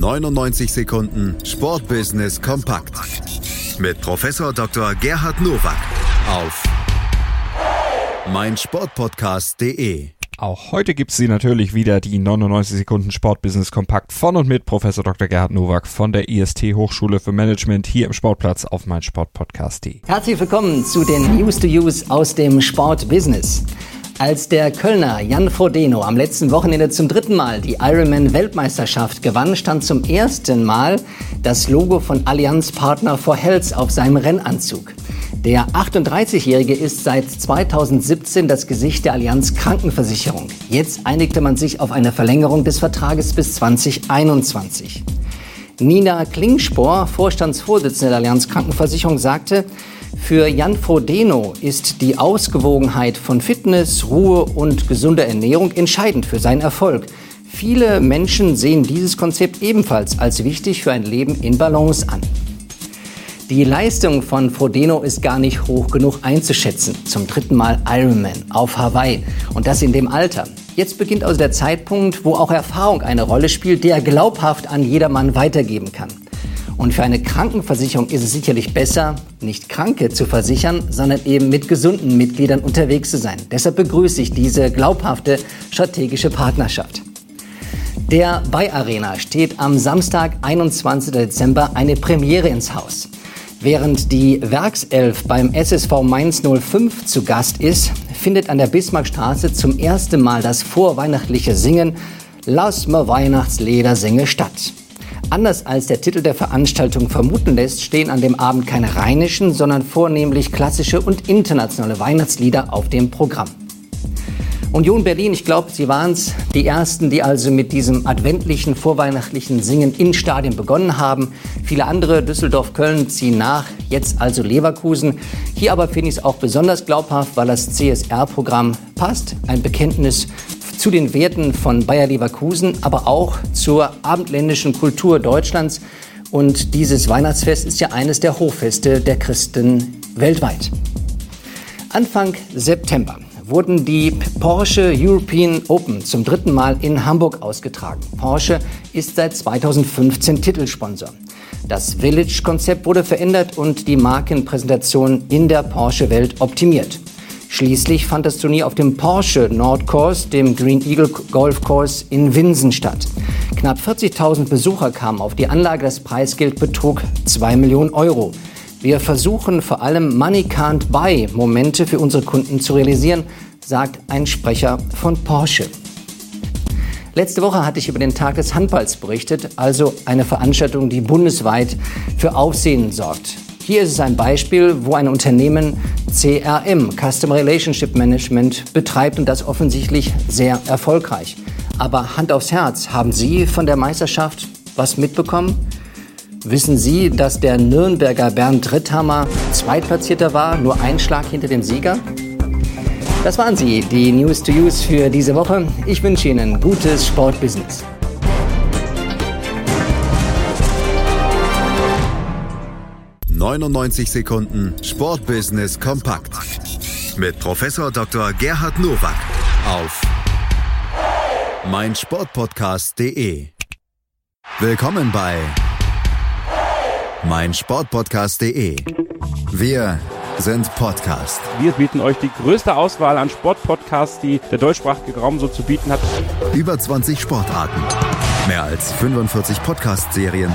99 Sekunden Sportbusiness kompakt mit Professor Dr. Gerhard Nowak auf meinsportpodcast.de. Auch heute gibt es sie natürlich wieder, die 99 Sekunden Sportbusiness Kompakt von und mit Professor Dr. Gerhard Nowak von der IST Hochschule für Management hier im Sportplatz auf meinsportpodcast.de. Herzlich willkommen zu den News to Use aus dem Sportbusiness. Als der Kölner Jan Frodeno am letzten Wochenende zum dritten Mal die Ironman-Weltmeisterschaft gewann, stand zum ersten Mal das Logo von Allianz Partner for Health auf seinem Rennanzug. Der 38-Jährige ist seit 2017 das Gesicht der Allianz Krankenversicherung. Jetzt einigte man sich auf eine Verlängerung des Vertrages bis 2021. Nina Klingspor, Vorstandsvorsitzende der Allianz Krankenversicherung, sagte, für Jan Frodeno ist die Ausgewogenheit von Fitness, Ruhe und gesunder Ernährung entscheidend für seinen Erfolg. Viele Menschen sehen dieses Konzept ebenfalls als wichtig für ein Leben in Balance an. Die Leistung von Frodeno ist gar nicht hoch genug einzuschätzen. Zum dritten Mal Ironman auf Hawaii und das in dem Alter. Jetzt beginnt also der Zeitpunkt, wo auch Erfahrung eine Rolle spielt, die er glaubhaft an jedermann weitergeben kann. Und für eine Krankenversicherung ist es sicherlich besser, nicht Kranke zu versichern, sondern eben mit gesunden Mitgliedern unterwegs zu sein. Deshalb begrüße ich diese glaubhafte strategische Partnerschaft. Der Bay Arena steht am Samstag, 21. Dezember, eine Premiere ins Haus. Während die Werkself beim SSV Mainz 05 zu Gast ist, findet an der Bismarckstraße zum ersten Mal das vorweihnachtliche Singen Lass mal Weihnachtsleder singe statt. Anders als der Titel der Veranstaltung vermuten lässt, stehen an dem Abend keine rheinischen, sondern vornehmlich klassische und internationale Weihnachtslieder auf dem Programm. Union Berlin, ich glaube, Sie waren es, die Ersten, die also mit diesem adventlichen, vorweihnachtlichen Singen in Stadien begonnen haben. Viele andere, Düsseldorf, Köln, ziehen nach, jetzt also Leverkusen. Hier aber finde ich es auch besonders glaubhaft, weil das CSR-Programm passt. Ein Bekenntnis zu den Werten von Bayer Leverkusen, aber auch zur abendländischen Kultur Deutschlands. Und dieses Weihnachtsfest ist ja eines der Hochfeste der Christen weltweit. Anfang September wurden die Porsche European Open zum dritten Mal in Hamburg ausgetragen. Porsche ist seit 2015 Titelsponsor. Das Village-Konzept wurde verändert und die Markenpräsentation in der Porsche-Welt optimiert. Schließlich fand das Turnier auf dem Porsche Nordcourse, dem Green Eagle Golf Course in Winsen statt. Knapp 40.000 Besucher kamen auf die Anlage. Das Preisgeld betrug 2 Millionen Euro. Wir versuchen vor allem Money Can't Buy Momente für unsere Kunden zu realisieren, sagt ein Sprecher von Porsche. Letzte Woche hatte ich über den Tag des Handballs berichtet, also eine Veranstaltung, die bundesweit für Aufsehen sorgt. Hier ist es ein Beispiel, wo ein Unternehmen CRM, Customer Relationship Management, betreibt und das offensichtlich sehr erfolgreich. Aber Hand aufs Herz, haben Sie von der Meisterschaft was mitbekommen? Wissen Sie, dass der Nürnberger Bernd Ritthammer Zweitplatzierter war, nur ein Schlag hinter dem Sieger? Das waren sie, die News to Use für diese Woche. Ich wünsche Ihnen gutes Sportbusiness. 99 Sekunden Sportbusiness kompakt mit Professor Dr. Gerhard Nowak auf meinsportpodcast.de. Willkommen bei meinsportpodcast.de. Wir sind Podcast. Wir bieten euch die größte Auswahl an Sportpodcasts, die der deutschsprachige Raum so zu bieten hat. Über 20 Sportarten, mehr als 45 Podcast-Serien